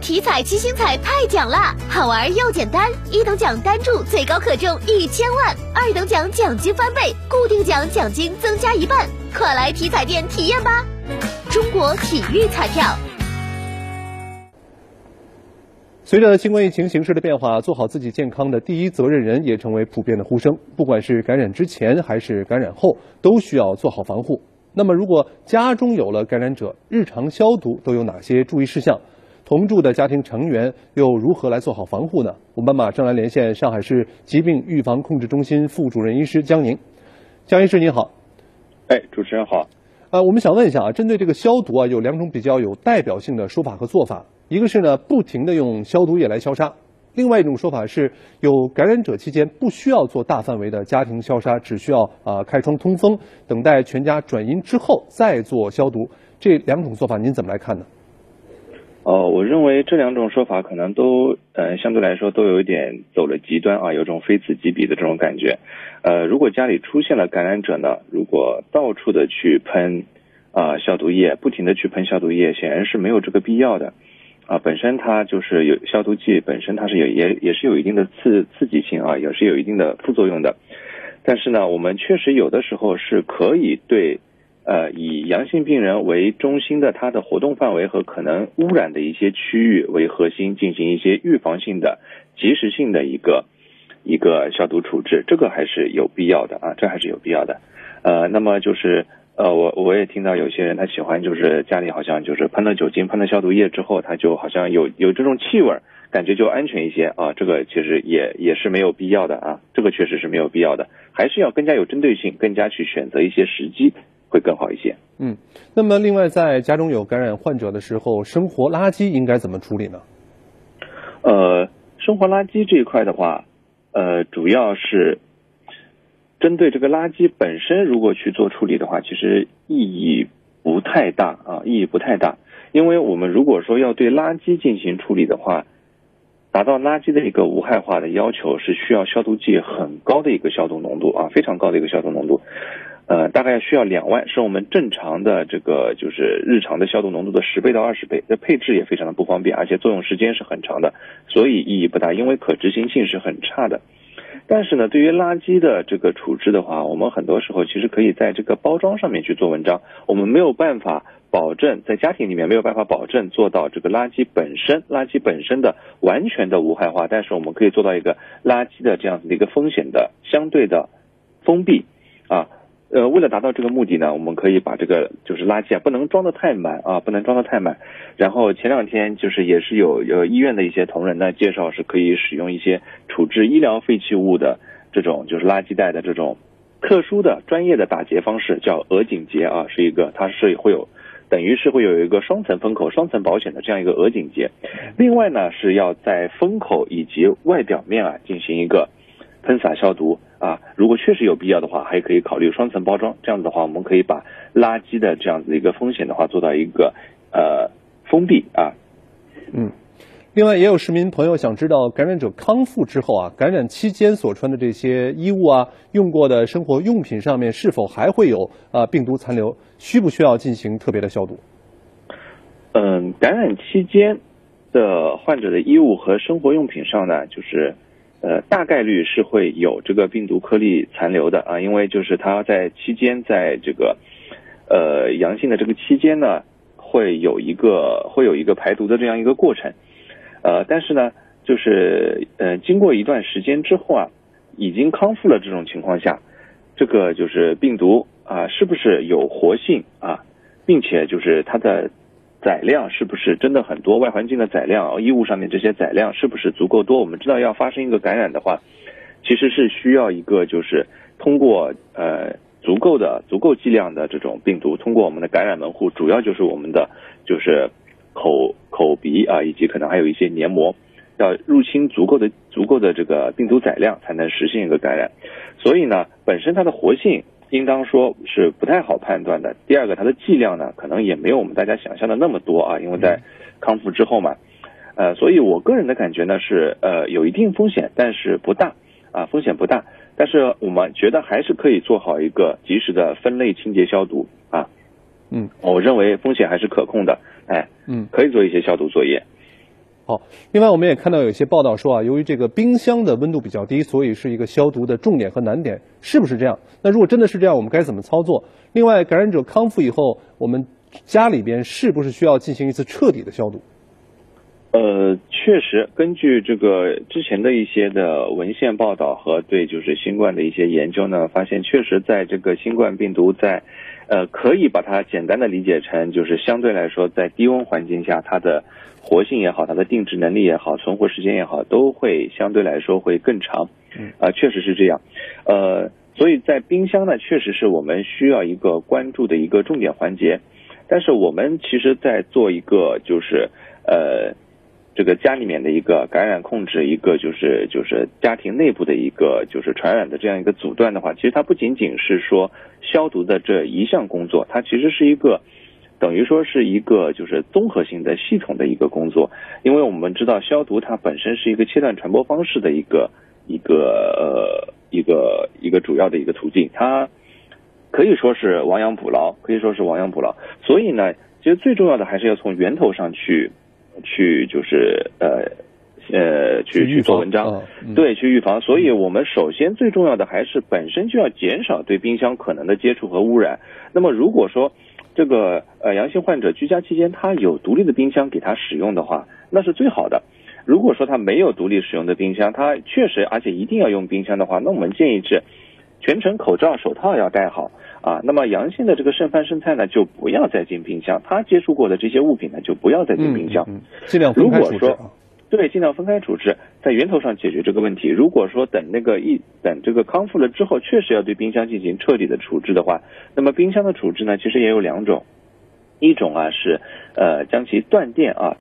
体彩七星彩太奖啦，好玩又简单，一等奖单注最高可中一千万，二等奖奖金翻倍，固定奖奖金增加一半，快来体彩店体验吧！中国体育彩票。随着新冠疫情形势的变化，做好自己健康的第一责任人也成为普遍的呼声。不管是感染之前还是感染后，都需要做好防护。那么，如果家中有了感染者，日常消毒都有哪些注意事项？同住的家庭成员又如何来做好防护呢？我们马上来连线上海市疾病预防控制中心副主任医师江宁。江医师您好。哎，主持人好。呃，我们想问一下啊，针对这个消毒啊，有两种比较有代表性的说法和做法。一个是呢，不停的用消毒液来消杀；另外一种说法是，有感染者期间不需要做大范围的家庭消杀，只需要啊开窗通风，等待全家转阴之后再做消毒。这两种做法您怎么来看呢？哦，我认为这两种说法可能都呃相对来说都有一点走了极端啊，有种非此即彼的这种感觉。呃，如果家里出现了感染者呢，如果到处的去喷啊消毒液，不停的去喷消毒液，显然是没有这个必要的。啊，本身它就是有消毒剂，本身它是有也也是有一定的刺刺激性啊，也是有一定的副作用的。但是呢，我们确实有的时候是可以对呃以阳性病人为中心的它的活动范围和可能污染的一些区域为核心进行一些预防性的、及时性的一个一个消毒处置，这个还是有必要的啊，这还是有必要的。呃，那么就是。呃，我我也听到有些人他喜欢，就是家里好像就是喷了酒精、喷了消毒液之后，他就好像有有这种气味，感觉就安全一些啊。这个其实也也是没有必要的啊，这个确实是没有必要的，还是要更加有针对性，更加去选择一些时机会更好一些。嗯，那么另外在家中有感染患者的时候，生活垃圾应该怎么处理呢？呃，生活垃圾这一块的话，呃，主要是。针对这个垃圾本身，如果去做处理的话，其实意义不太大啊，意义不太大。因为我们如果说要对垃圾进行处理的话，达到垃圾的一个无害化的要求，是需要消毒剂很高的一个消毒浓度啊，非常高的一个消毒浓度，呃，大概需要两万，是我们正常的这个就是日常的消毒浓度的十倍到二十倍。这配置也非常的不方便，而且作用时间是很长的，所以意义不大，因为可执行性是很差的。但是呢，对于垃圾的这个处置的话，我们很多时候其实可以在这个包装上面去做文章。我们没有办法保证在家庭里面没有办法保证做到这个垃圾本身垃圾本身的完全的无害化，但是我们可以做到一个垃圾的这样子的一个风险的相对的封闭啊。呃，为了达到这个目的呢，我们可以把这个就是垃圾啊，不能装的太满啊，不能装的太满。然后前两天就是也是有有医院的一些同仁呢介绍，是可以使用一些处置医疗废弃物的这种就是垃圾袋的这种特殊的专业的打结方式，叫额颈结啊，是一个它是会有等于是会有一个双层封口、双层保险的这样一个额颈结。另外呢，是要在封口以及外表面啊进行一个喷洒消毒。啊，如果确实有必要的话，还可以考虑双层包装。这样子的话，我们可以把垃圾的这样子一个风险的话做到一个呃封闭啊。嗯，另外也有市民朋友想知道，感染者康复之后啊，感染期间所穿的这些衣物啊，用过的生活用品上面是否还会有啊病毒残留？需不需要进行特别的消毒？嗯，感染期间的患者的衣物和生活用品上呢，就是。呃，大概率是会有这个病毒颗粒残留的啊，因为就是它在期间，在这个呃阳性的这个期间呢，会有一个会有一个排毒的这样一个过程，呃，但是呢，就是呃经过一段时间之后啊，已经康复了这种情况下，这个就是病毒啊是不是有活性啊，并且就是它的。载量是不是真的很多？外环境的载量，衣物上面这些载量是不是足够多？我们知道要发生一个感染的话，其实是需要一个就是通过呃足够的足够剂量的这种病毒，通过我们的感染门户，主要就是我们的就是口口鼻啊，以及可能还有一些黏膜，要入侵足够的足够的这个病毒载量，才能实现一个感染。所以呢，本身它的活性。应当说是不太好判断的。第二个，它的剂量呢，可能也没有我们大家想象的那么多啊，因为在康复之后嘛，呃，所以我个人的感觉呢是，呃，有一定风险，但是不大啊，风险不大。但是我们觉得还是可以做好一个及时的分类清洁消毒啊。嗯，我认为风险还是可控的，哎，嗯，可以做一些消毒作业。好，另外我们也看到有些报道说啊，由于这个冰箱的温度比较低，所以是一个消毒的重点和难点，是不是这样？那如果真的是这样，我们该怎么操作？另外，感染者康复以后，我们家里边是不是需要进行一次彻底的消毒？呃，确实，根据这个之前的一些的文献报道和对就是新冠的一些研究呢，发现确实在这个新冠病毒在，呃，可以把它简单的理解成就是相对来说在低温环境下它的。活性也好，它的定制能力也好，存活时间也好，都会相对来说会更长。嗯，啊，确实是这样。呃，所以在冰箱呢，确实是我们需要一个关注的一个重点环节。但是我们其实，在做一个就是呃，这个家里面的一个感染控制，一个就是就是家庭内部的一个就是传染的这样一个阻断的话，其实它不仅仅是说消毒的这一项工作，它其实是一个。等于说是一个就是综合性的系统的一个工作，因为我们知道消毒它本身是一个切断传播方式的一个一个呃一个一个主要的一个途径，它可以说是亡羊补牢，可以说是亡羊补牢。所以呢，其实最重要的还是要从源头上去去就是呃呃去去做文章，对，去预防。所以我们首先最重要的还是本身就要减少对冰箱可能的接触和污染。那么如果说这个呃阳性患者居家期间，他有独立的冰箱给他使用的话，那是最好的。如果说他没有独立使用的冰箱，他确实而且一定要用冰箱的话，那我们建议是全程口罩、手套要戴好啊。那么阳性的这个剩饭剩菜呢，就不要再进冰箱，他接触过的这些物品呢，就不要再进冰箱，尽量分开处置。对，尽量分开处置，在源头上解决这个问题。如果说等那个一等这个康复了之后，确实要对冰箱进行彻底的处置的话，那么冰箱的处置呢，其实也有两种，一种啊是呃将其断电啊。